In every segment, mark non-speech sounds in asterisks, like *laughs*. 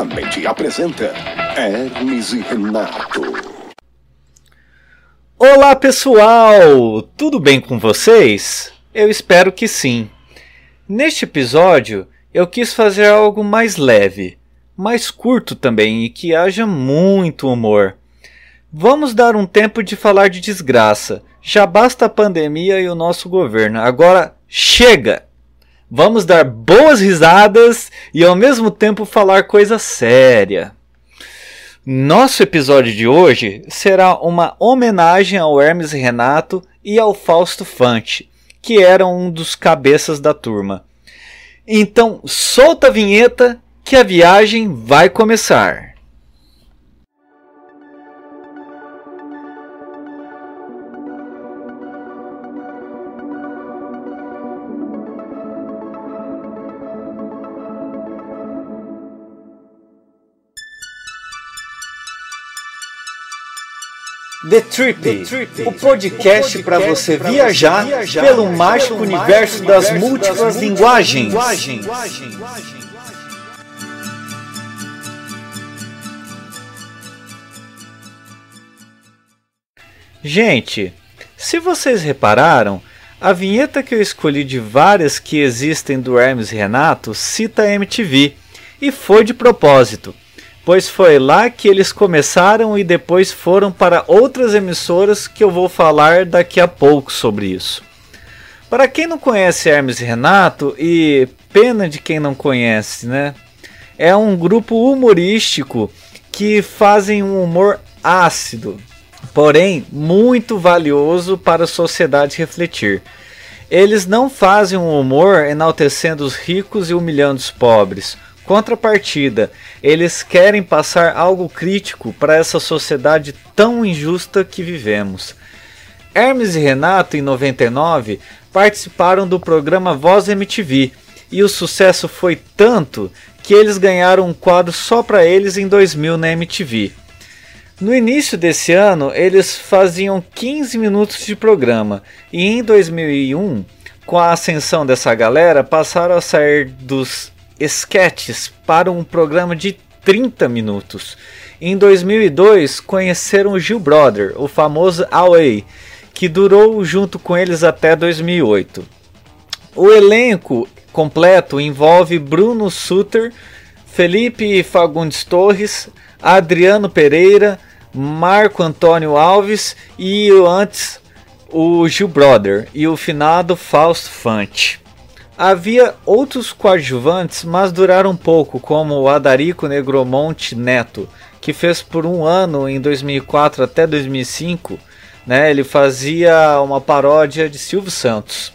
orgulhosamente apresenta Hermes e Renato. Olá pessoal, tudo bem com vocês? Eu espero que sim. Neste episódio, eu quis fazer algo mais leve, mais curto também e que haja muito humor. Vamos dar um tempo de falar de desgraça. Já basta a pandemia e o nosso governo. Agora chega! Vamos dar boas risadas e ao mesmo tempo falar coisa séria. Nosso episódio de hoje será uma homenagem ao Hermes Renato e ao Fausto Fante, que eram um dos cabeças da turma. Então, solta a vinheta que a viagem vai começar. The Trip, o podcast para você viajar, viajar pelo mágico universo das múltiplas linguagens. Gente, se vocês repararam, a vinheta que eu escolhi de várias que existem do Hermes Renato cita a MTV, e foi de propósito pois foi lá que eles começaram e depois foram para outras emissoras que eu vou falar daqui a pouco sobre isso. Para quem não conhece Hermes e Renato, e pena de quem não conhece, né? É um grupo humorístico que fazem um humor ácido, porém muito valioso para a sociedade refletir. Eles não fazem um humor enaltecendo os ricos e humilhando os pobres Contrapartida, eles querem passar algo crítico para essa sociedade tão injusta que vivemos. Hermes e Renato, em 99, participaram do programa Voz MTV e o sucesso foi tanto que eles ganharam um quadro só para eles em 2000 na MTV. No início desse ano, eles faziam 15 minutos de programa e em 2001, com a ascensão dessa galera, passaram a sair dos sketches para um programa de 30 minutos. Em 2002, conheceram Gil Brother, o famoso Away, que durou junto com eles até 2008. O elenco completo envolve Bruno Suter, Felipe Fagundes Torres, Adriano Pereira, Marco Antônio Alves e antes o Gil Brother e o finado Fausto Fante. Havia outros coadjuvantes, mas duraram pouco, como o Adarico Negromonte Neto, que fez por um ano em 2004 até 2005. Né, ele fazia uma paródia de Silvio Santos.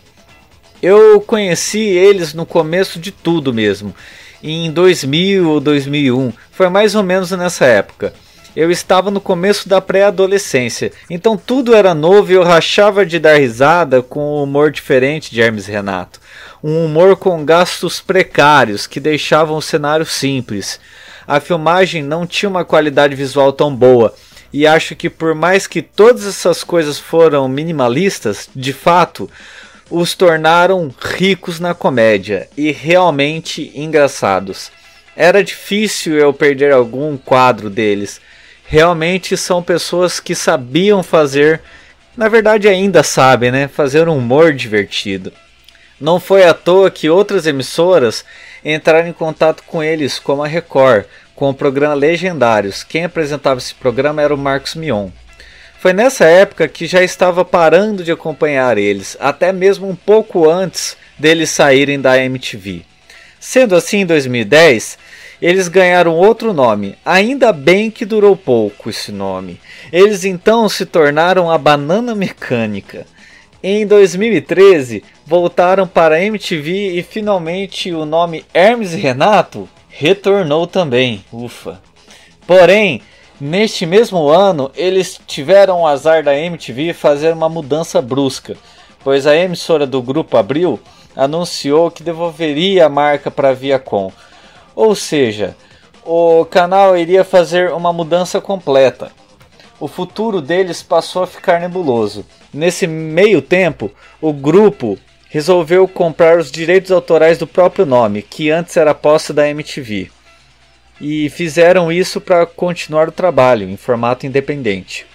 Eu conheci eles no começo de tudo mesmo, em 2000 ou 2001, foi mais ou menos nessa época. Eu estava no começo da pré-adolescência, então tudo era novo e eu rachava de dar risada com um humor diferente de Hermes Renato um humor com gastos precários que deixavam o cenário simples. A filmagem não tinha uma qualidade visual tão boa, e acho que por mais que todas essas coisas foram minimalistas, de fato, os tornaram ricos na comédia e realmente engraçados. Era difícil eu perder algum quadro deles. Realmente são pessoas que sabiam fazer, na verdade ainda sabem, né, fazer um humor divertido. Não foi à toa que outras emissoras entraram em contato com eles, como a Record, com o programa Legendários. Quem apresentava esse programa era o Marcos Mion. Foi nessa época que já estava parando de acompanhar eles, até mesmo um pouco antes deles saírem da MTV. Sendo assim, em 2010, eles ganharam outro nome, ainda bem que durou pouco esse nome. Eles então se tornaram a Banana Mecânica. Em 2013, voltaram para a MTV e finalmente o nome Hermes Renato retornou também. Ufa. Porém, neste mesmo ano, eles tiveram o azar da MTV fazer uma mudança brusca, pois a emissora do grupo Abril anunciou que devolveria a marca para a Viacom. Ou seja, o canal iria fazer uma mudança completa o futuro deles passou a ficar nebuloso. Nesse meio tempo, o grupo resolveu comprar os direitos autorais do próprio nome, que antes era posse da MTV. e fizeram isso para continuar o trabalho em formato independente.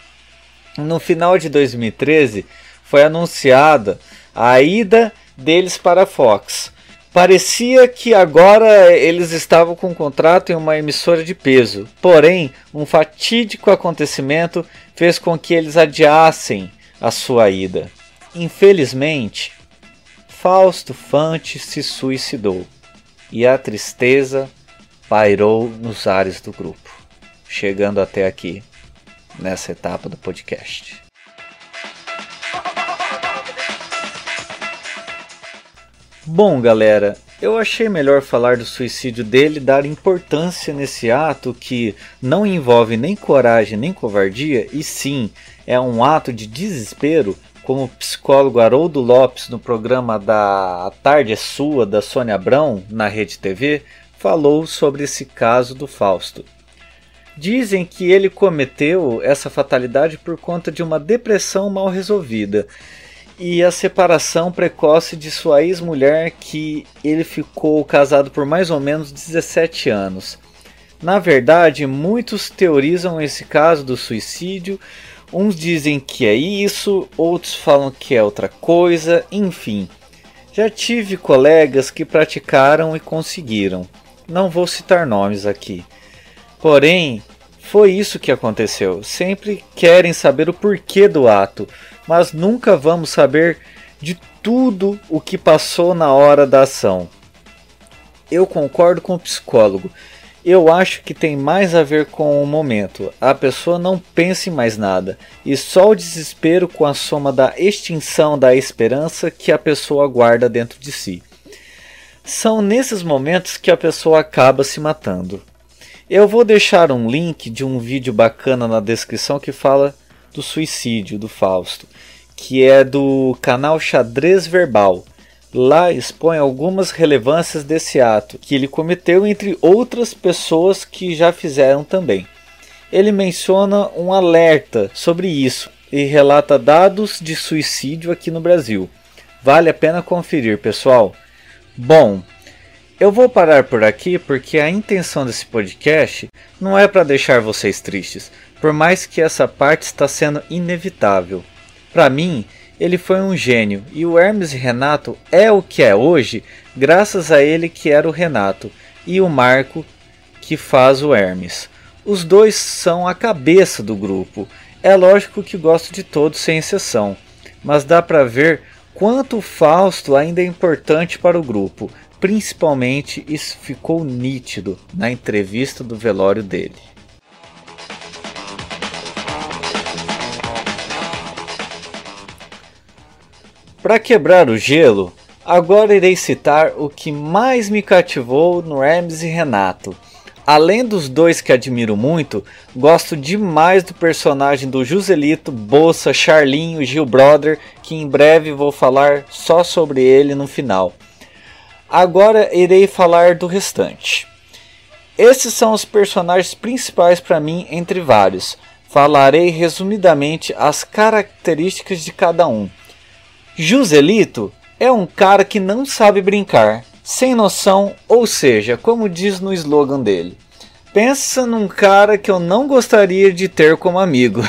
No final de 2013 foi anunciada a ida deles para a Fox. Parecia que agora eles estavam com um contrato em uma emissora de peso, porém, um fatídico acontecimento fez com que eles adiassem a sua ida. Infelizmente, Fausto Fante se suicidou e a tristeza pairou nos ares do grupo, chegando até aqui nessa etapa do podcast. Bom, galera, eu achei melhor falar do suicídio dele, dar importância nesse ato que não envolve nem coragem nem covardia, e sim é um ato de desespero, como o psicólogo Haroldo Lopes no programa da A Tarde é Sua da Sônia Abrão na Rede TV falou sobre esse caso do Fausto. Dizem que ele cometeu essa fatalidade por conta de uma depressão mal resolvida e a separação precoce de sua ex-mulher, que ele ficou casado por mais ou menos 17 anos. Na verdade, muitos teorizam esse caso do suicídio. Uns dizem que é isso, outros falam que é outra coisa, enfim. Já tive colegas que praticaram e conseguiram. Não vou citar nomes aqui. Porém, foi isso que aconteceu. Sempre querem saber o porquê do ato, mas nunca vamos saber de tudo o que passou na hora da ação. Eu concordo com o psicólogo. Eu acho que tem mais a ver com o momento. A pessoa não pensa em mais nada, e só o desespero com a soma da extinção da esperança que a pessoa guarda dentro de si. São nesses momentos que a pessoa acaba se matando. Eu vou deixar um link de um vídeo bacana na descrição que fala do suicídio do Fausto, que é do canal Xadrez Verbal. Lá expõe algumas relevâncias desse ato que ele cometeu entre outras pessoas que já fizeram também. Ele menciona um alerta sobre isso e relata dados de suicídio aqui no Brasil. Vale a pena conferir, pessoal. Bom, eu vou parar por aqui porque a intenção desse podcast não é para deixar vocês tristes, por mais que essa parte está sendo inevitável. Para mim, ele foi um gênio e o Hermes Renato é o que é hoje, graças a ele que era o Renato e o Marco que faz o Hermes. Os dois são a cabeça do grupo. É lógico que gosto de todos sem exceção, mas dá para ver quanto o Fausto ainda é importante para o grupo, Principalmente isso ficou nítido na entrevista do velório dele. Para quebrar o gelo, agora irei citar o que mais me cativou no Hermes e Renato. Além dos dois que admiro muito, gosto demais do personagem do Joselito, Bolsa, Charlinho, Gil Brother, que em breve vou falar só sobre ele no final. Agora irei falar do restante. Esses são os personagens principais para mim, entre vários. Falarei resumidamente as características de cada um. Joselito é um cara que não sabe brincar, sem noção, ou seja, como diz no slogan dele. Pensa num cara que eu não gostaria de ter como amigo.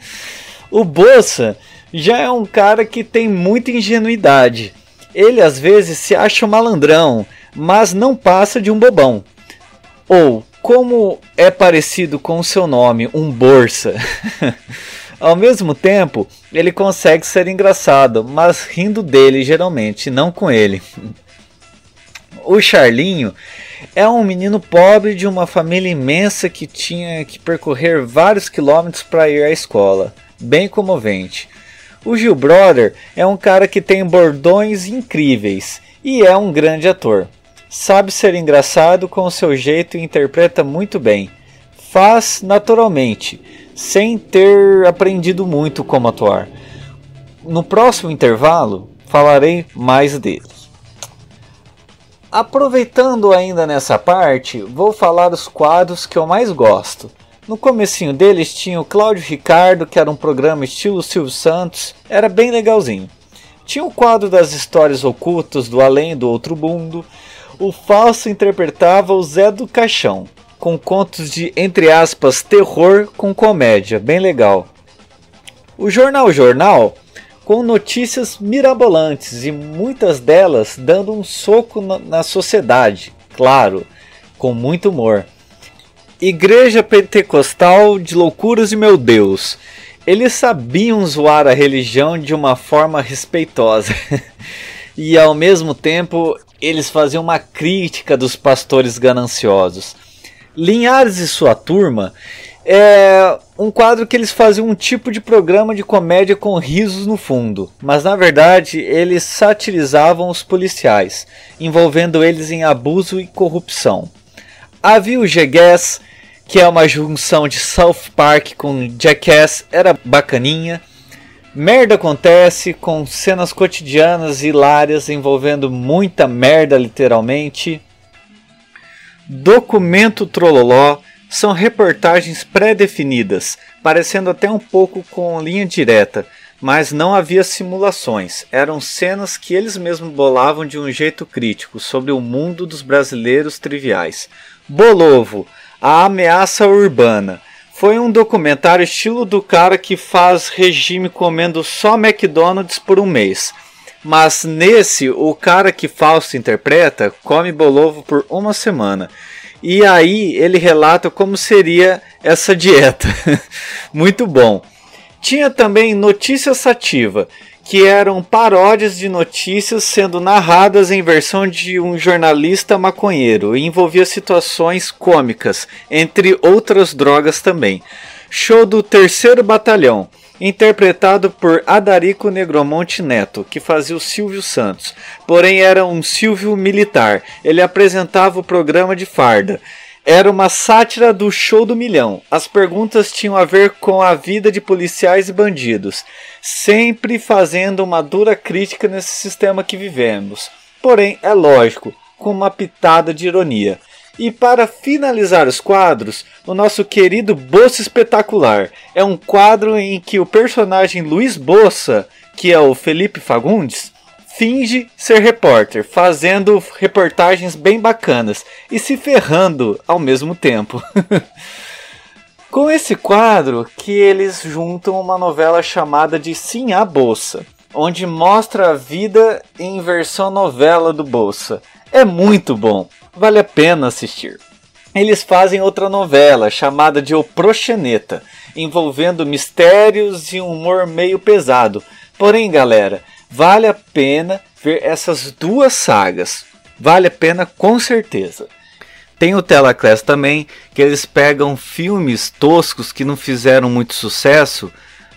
*laughs* o Bolsa já é um cara que tem muita ingenuidade ele às vezes se acha um malandrão, mas não passa de um bobão. Ou, como é parecido com o seu nome, um borsa. *laughs* Ao mesmo tempo, ele consegue ser engraçado, mas rindo dele geralmente, não com ele. O Charlinho é um menino pobre de uma família imensa que tinha que percorrer vários quilômetros para ir à escola. Bem comovente. O Gil Brother é um cara que tem bordões incríveis e é um grande ator. Sabe ser engraçado com o seu jeito e interpreta muito bem. Faz naturalmente, sem ter aprendido muito como atuar. No próximo intervalo falarei mais dele. Aproveitando ainda nessa parte, vou falar dos quadros que eu mais gosto. No comecinho deles tinha o Cláudio Ricardo, que era um programa estilo Silvio Santos, era bem legalzinho. Tinha o quadro das histórias ocultas do além do outro mundo. O falso interpretava o Zé do Caixão. Com contos de, entre aspas, terror com comédia, bem legal. O Jornal Jornal, com notícias mirabolantes e muitas delas dando um soco na, na sociedade, claro, com muito humor. Igreja Pentecostal de Loucuras e Meu Deus. Eles sabiam zoar a religião de uma forma respeitosa. *laughs* e ao mesmo tempo, eles faziam uma crítica dos pastores gananciosos. Linhares e sua turma é um quadro que eles faziam um tipo de programa de comédia com risos no fundo, mas na verdade eles satirizavam os policiais, envolvendo eles em abuso e corrupção. Havia o Jackass, que é uma junção de South Park com Jackass, era bacaninha. Merda acontece com cenas cotidianas hilárias envolvendo muita merda literalmente. Documento Trololó são reportagens pré-definidas, parecendo até um pouco com linha direta, mas não havia simulações, eram cenas que eles mesmos bolavam de um jeito crítico sobre o mundo dos brasileiros triviais. Bolovo, a ameaça urbana. Foi um documentário estilo do cara que faz regime comendo só McDonald's por um mês. Mas nesse, o cara que Fausto interpreta come bolovo por uma semana. E aí ele relata como seria essa dieta. *laughs* Muito bom. Tinha também Notícia Sativa, que eram paródias de notícias sendo narradas em versão de um jornalista maconheiro e envolvia situações cômicas, entre outras drogas também. Show do Terceiro Batalhão, interpretado por Adarico Negromonte Neto, que fazia o Silvio Santos. Porém, era um Silvio militar. Ele apresentava o programa de farda. Era uma sátira do show do milhão. As perguntas tinham a ver com a vida de policiais e bandidos, sempre fazendo uma dura crítica nesse sistema que vivemos. Porém, é lógico, com uma pitada de ironia. E para finalizar os quadros, o nosso querido Bolsa Espetacular. É um quadro em que o personagem Luiz Bossa, que é o Felipe Fagundes, finge ser repórter, fazendo reportagens bem bacanas e se ferrando ao mesmo tempo. *laughs* Com esse quadro que eles juntam uma novela chamada de Sim a Bolsa, onde mostra a vida em versão novela do Bolsa. É muito bom vale a pena assistir. Eles fazem outra novela chamada de O Proxeneta, envolvendo mistérios e um humor meio pesado. Porém, galera, vale a pena ver essas duas sagas. Vale a pena com certeza. Tem o Telaclass também, que eles pegam filmes toscos que não fizeram muito sucesso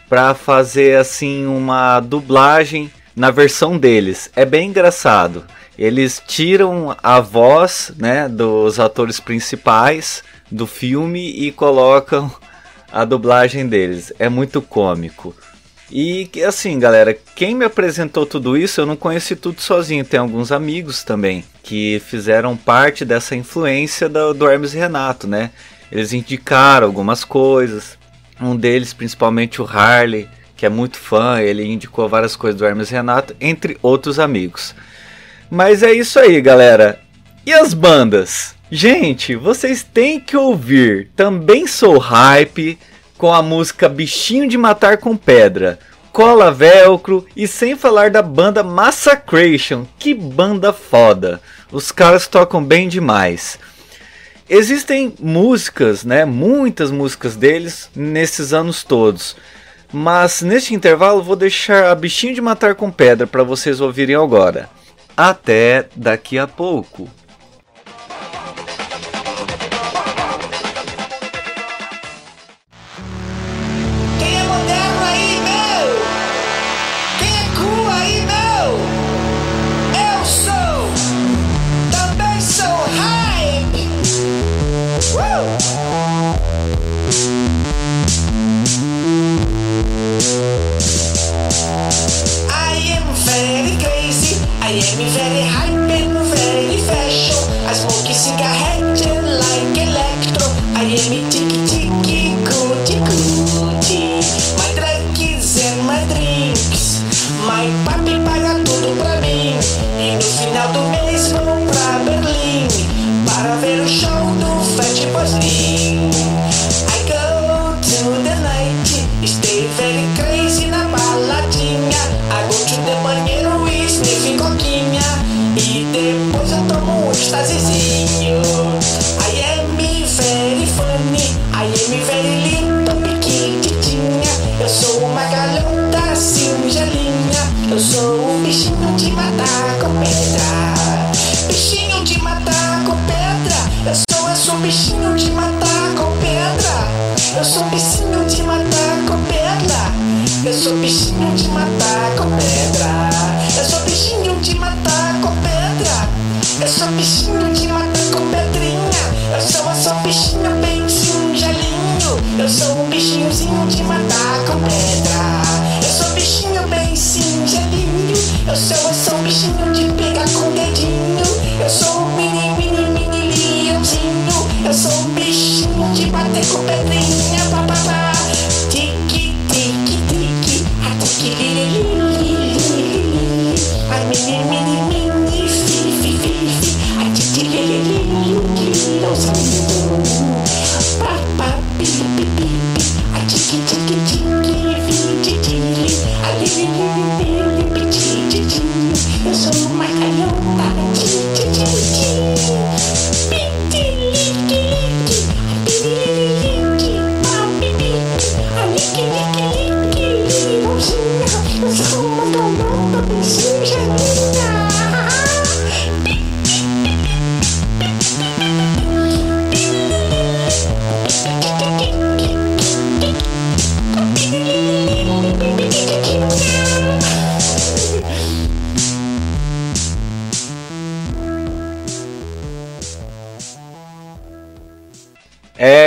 para fazer assim uma dublagem na versão deles. É bem engraçado. Eles tiram a voz né, dos atores principais do filme e colocam a dublagem deles. É muito cômico. E assim, galera, quem me apresentou tudo isso, eu não conheci tudo sozinho. Tem alguns amigos também que fizeram parte dessa influência do, do Hermes Renato, né? Eles indicaram algumas coisas. Um deles, principalmente o Harley, que é muito fã, ele indicou várias coisas do Hermes Renato, entre outros amigos. Mas é isso aí, galera. E as bandas? Gente, vocês têm que ouvir. Também sou hype com a música Bichinho de Matar com Pedra, Cola Velcro e sem falar da banda Massacration. Que banda foda. Os caras tocam bem demais. Existem músicas, né, muitas músicas deles nesses anos todos. Mas neste intervalo vou deixar a Bichinho de Matar com Pedra para vocês ouvirem agora. Até daqui a pouco. De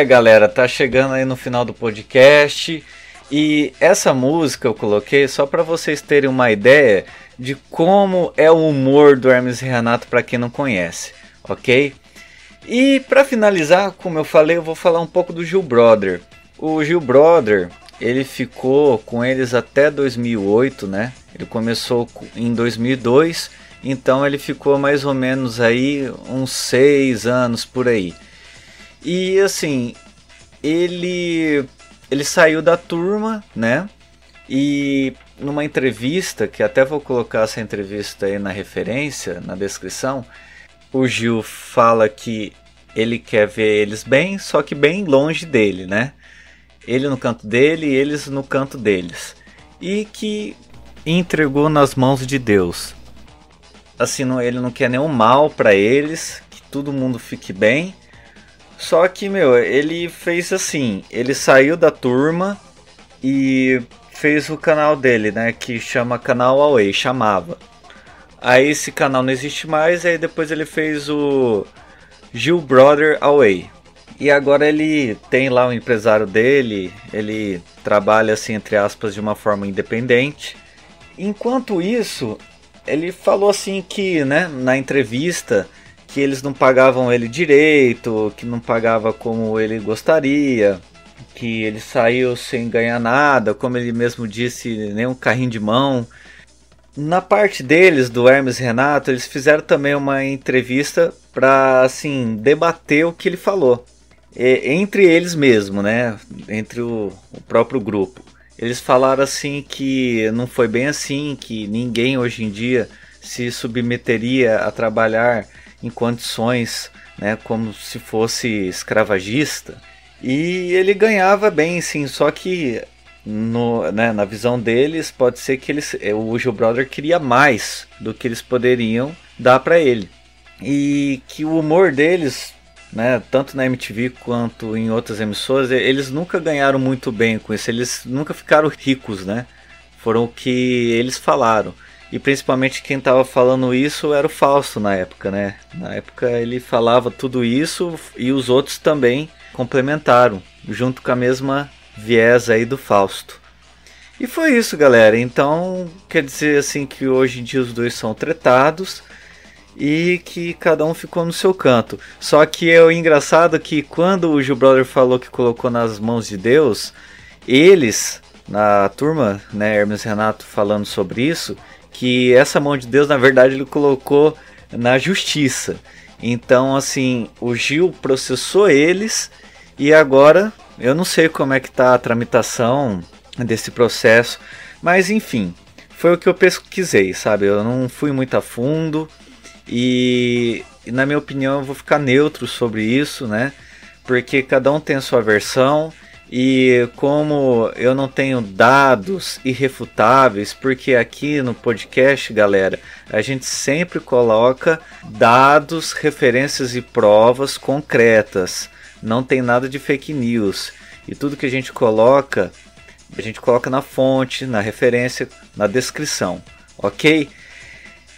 galera, tá chegando aí no final do podcast e essa música eu coloquei só para vocês terem uma ideia de como é o humor do Hermes e Renato para quem não conhece, ok? E para finalizar, como eu falei, eu vou falar um pouco do Gil Brother. O Gil Brother, ele ficou com eles até 2008, né? Ele começou em 2002, então ele ficou mais ou menos aí uns seis anos por aí. E assim, ele ele saiu da turma, né? E numa entrevista, que até vou colocar essa entrevista aí na referência, na descrição, o Gil fala que ele quer ver eles bem, só que bem longe dele, né? Ele no canto dele e eles no canto deles. E que entregou nas mãos de Deus. Assim, não, ele não quer nenhum mal para eles, que todo mundo fique bem. Só que, meu, ele fez assim, ele saiu da turma e fez o canal dele, né, que chama Canal Away, chamava. Aí esse canal não existe mais, aí depois ele fez o Gil Brother Away. E agora ele tem lá o empresário dele, ele trabalha assim entre aspas de uma forma independente. Enquanto isso, ele falou assim que, né, na entrevista, que eles não pagavam ele direito, que não pagava como ele gostaria, que ele saiu sem ganhar nada, como ele mesmo disse, nem um carrinho de mão. Na parte deles, do Hermes Renato, eles fizeram também uma entrevista para assim debater o que ele falou. E, entre eles mesmo, né? Entre o, o próprio grupo. Eles falaram assim que não foi bem assim, que ninguém hoje em dia se submeteria a trabalhar em condições né, como se fosse escravagista. E ele ganhava bem, sim, só que no, né, na visão deles pode ser que eles, o Gil Brother queria mais do que eles poderiam dar para ele. E que o humor deles, né, tanto na MTV quanto em outras emissoras, eles nunca ganharam muito bem com isso, eles nunca ficaram ricos, né? Foram o que eles falaram. E principalmente quem estava falando isso era o Fausto na época, né? Na época ele falava tudo isso e os outros também complementaram, junto com a mesma viés aí do Fausto. E foi isso, galera. Então, quer dizer assim que hoje em dia os dois são tretados e que cada um ficou no seu canto. Só que é o engraçado que quando o Gil Brother falou que colocou nas mãos de Deus, eles na turma, né, Hermes Renato falando sobre isso, que essa mão de Deus, na verdade, ele colocou na justiça. Então, assim, o Gil processou eles e agora eu não sei como é que tá a tramitação desse processo, mas enfim, foi o que eu pesquisei, sabe? Eu não fui muito a fundo e, na minha opinião eu vou ficar neutro sobre isso, né? Porque cada um tem a sua versão E como eu não tenho dados irrefutáveis, porque aqui no podcast, galera, a gente sempre coloca dados, referências e provas concretas. Não tem nada de fake news. E tudo que a gente coloca, a gente coloca na fonte, na referência, na descrição, ok?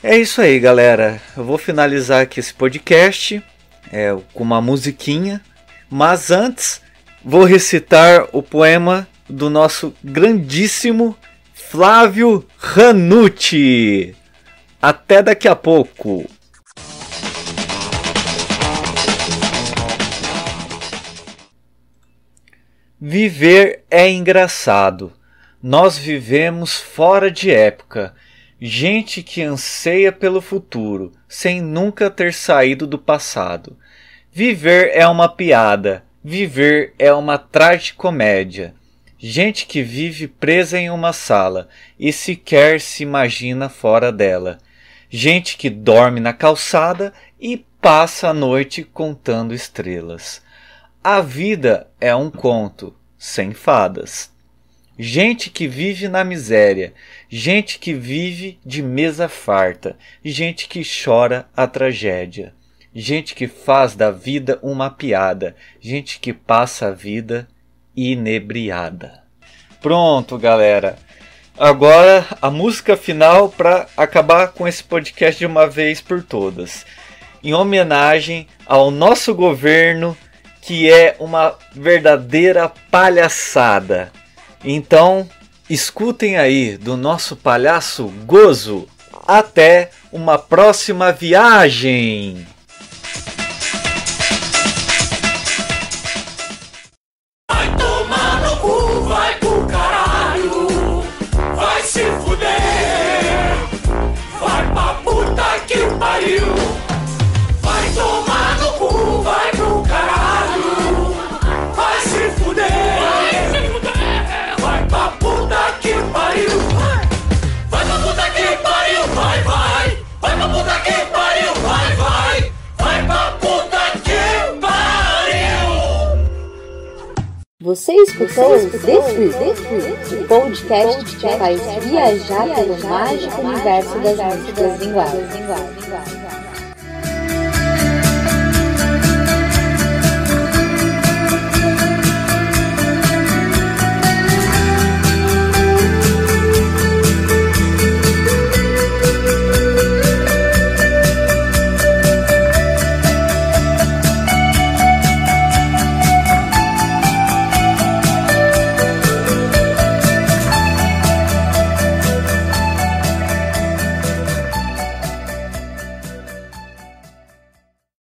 É isso aí, galera. Eu vou finalizar aqui esse podcast é, com uma musiquinha, mas antes vou recitar o poema do nosso grandíssimo Flávio Ranucci. Até daqui a pouco. Viver é engraçado. Nós vivemos fora de época. Gente que anseia pelo futuro, sem nunca ter saído do passado. Viver é uma piada, viver é uma tragicomédia. Gente que vive presa em uma sala e sequer se imagina fora dela. Gente que dorme na calçada e passa a noite contando estrelas. A vida é um conto, sem fadas. Gente que vive na miséria, gente que vive de mesa farta, gente que chora a tragédia, gente que faz da vida uma piada, gente que passa a vida inebriada. Pronto, galera. Agora a música final para acabar com esse podcast de uma vez por todas. Em homenagem ao nosso governo que é uma verdadeira palhaçada. Então, escutem aí do nosso palhaço Gozo. Até uma próxima viagem! Você escutou o podcast que te faz viajar pelo mágico universo das músicas linguagens.